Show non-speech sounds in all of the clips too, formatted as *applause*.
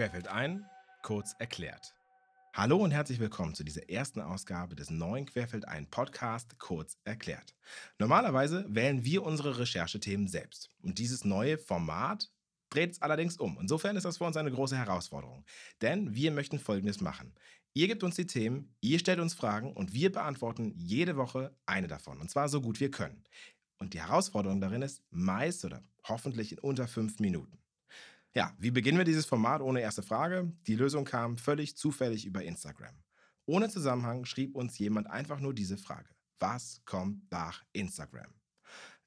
Querfeld ein, kurz erklärt. Hallo und herzlich willkommen zu dieser ersten Ausgabe des neuen Querfeld ein Podcast kurz erklärt. Normalerweise wählen wir unsere Recherchethemen selbst und dieses neue Format dreht es allerdings um. Insofern ist das für uns eine große Herausforderung, denn wir möchten Folgendes machen. Ihr gebt uns die Themen, ihr stellt uns Fragen und wir beantworten jede Woche eine davon und zwar so gut wir können. Und die Herausforderung darin ist meist oder hoffentlich in unter fünf Minuten. Ja, wie beginnen wir dieses Format ohne erste Frage? Die Lösung kam völlig zufällig über Instagram. Ohne Zusammenhang schrieb uns jemand einfach nur diese Frage. Was kommt nach Instagram?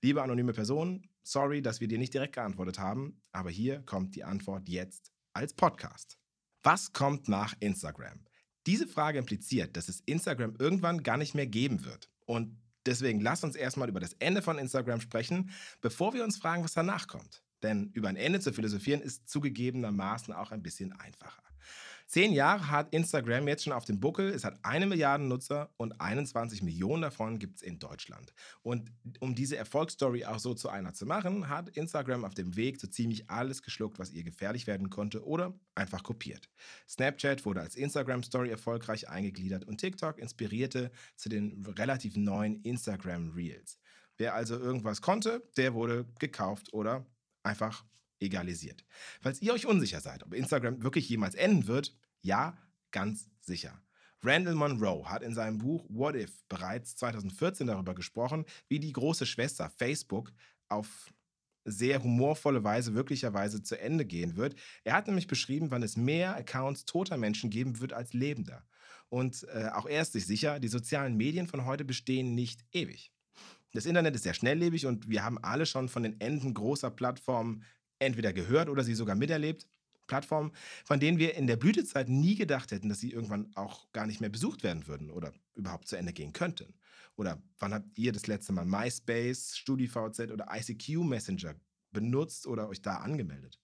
Liebe anonyme Person, sorry, dass wir dir nicht direkt geantwortet haben, aber hier kommt die Antwort jetzt als Podcast. Was kommt nach Instagram? Diese Frage impliziert, dass es Instagram irgendwann gar nicht mehr geben wird. Und deswegen lass uns erstmal über das Ende von Instagram sprechen, bevor wir uns fragen, was danach kommt. Denn über ein Ende zu philosophieren ist zugegebenermaßen auch ein bisschen einfacher. Zehn Jahre hat Instagram jetzt schon auf dem Buckel. Es hat eine Milliarde Nutzer und 21 Millionen davon gibt es in Deutschland. Und um diese Erfolgsstory auch so zu einer zu machen, hat Instagram auf dem Weg so ziemlich alles geschluckt, was ihr gefährlich werden konnte oder einfach kopiert. Snapchat wurde als Instagram-Story erfolgreich eingegliedert und TikTok inspirierte zu den relativ neuen Instagram Reels. Wer also irgendwas konnte, der wurde gekauft oder einfach egalisiert. Falls ihr euch unsicher seid, ob Instagram wirklich jemals enden wird, ja, ganz sicher. Randall Monroe hat in seinem Buch What If bereits 2014 darüber gesprochen, wie die große Schwester Facebook auf sehr humorvolle Weise wirklicherweise zu Ende gehen wird. Er hat nämlich beschrieben, wann es mehr Accounts toter Menschen geben wird als lebender. Und äh, auch er ist sich sicher, die sozialen Medien von heute bestehen nicht ewig. Das Internet ist sehr schnelllebig und wir haben alle schon von den Enden großer Plattformen entweder gehört oder sie sogar miterlebt. Plattformen, von denen wir in der Blütezeit nie gedacht hätten, dass sie irgendwann auch gar nicht mehr besucht werden würden oder überhaupt zu Ende gehen könnten. Oder wann habt ihr das letzte Mal MySpace, StudiVZ oder ICQ Messenger benutzt oder euch da angemeldet?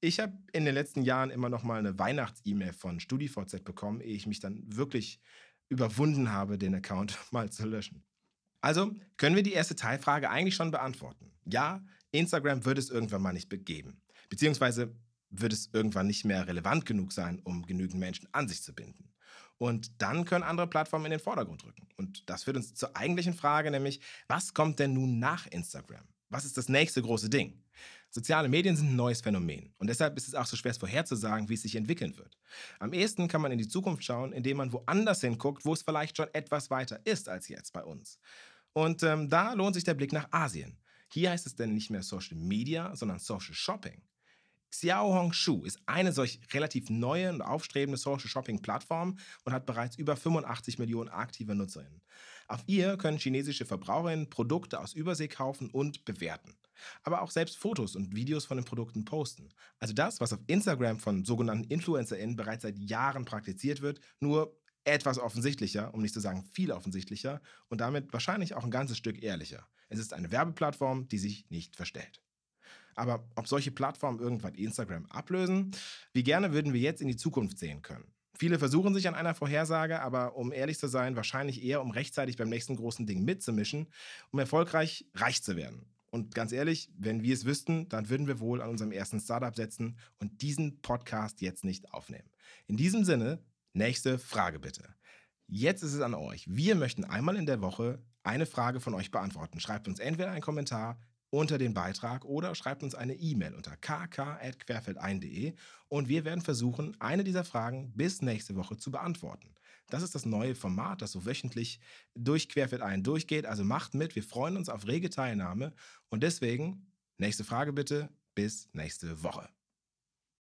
Ich habe in den letzten Jahren immer noch mal eine Weihnachts-E-Mail von StudiVZ bekommen, ehe ich mich dann wirklich überwunden habe, den Account *laughs* mal zu löschen. Also können wir die erste Teilfrage eigentlich schon beantworten. Ja, Instagram wird es irgendwann mal nicht begeben. Beziehungsweise wird es irgendwann nicht mehr relevant genug sein, um genügend Menschen an sich zu binden. Und dann können andere Plattformen in den Vordergrund rücken. Und das führt uns zur eigentlichen Frage, nämlich, was kommt denn nun nach Instagram? Was ist das nächste große Ding? Soziale Medien sind ein neues Phänomen und deshalb ist es auch so schwer vorherzusagen, wie es sich entwickeln wird. Am ehesten kann man in die Zukunft schauen, indem man woanders hinguckt, wo es vielleicht schon etwas weiter ist als jetzt bei uns. Und ähm, da lohnt sich der Blick nach Asien. Hier heißt es denn nicht mehr Social Media, sondern Social Shopping. Xiao Hongshu ist eine solch relativ neue und aufstrebende Social Shopping Plattform und hat bereits über 85 Millionen aktive Nutzerinnen. Auf ihr können chinesische Verbraucherinnen Produkte aus Übersee kaufen und bewerten. Aber auch selbst Fotos und Videos von den Produkten posten. Also das, was auf Instagram von sogenannten InfluencerInnen bereits seit Jahren praktiziert wird, nur etwas offensichtlicher, um nicht zu sagen viel offensichtlicher und damit wahrscheinlich auch ein ganzes Stück ehrlicher. Es ist eine Werbeplattform, die sich nicht verstellt. Aber ob solche Plattformen irgendwann Instagram ablösen, wie gerne würden wir jetzt in die Zukunft sehen können. Viele versuchen sich an einer Vorhersage, aber um ehrlich zu sein, wahrscheinlich eher, um rechtzeitig beim nächsten großen Ding mitzumischen, um erfolgreich reich zu werden. Und ganz ehrlich, wenn wir es wüssten, dann würden wir wohl an unserem ersten Startup setzen und diesen Podcast jetzt nicht aufnehmen. In diesem Sinne, Nächste Frage bitte. Jetzt ist es an euch. Wir möchten einmal in der Woche eine Frage von euch beantworten. Schreibt uns entweder einen Kommentar unter den Beitrag oder schreibt uns eine E-Mail unter kk.querfeldein.de und wir werden versuchen, eine dieser Fragen bis nächste Woche zu beantworten. Das ist das neue Format, das so wöchentlich durch Querfeldein durchgeht. Also macht mit, wir freuen uns auf rege Teilnahme und deswegen nächste Frage bitte bis nächste Woche.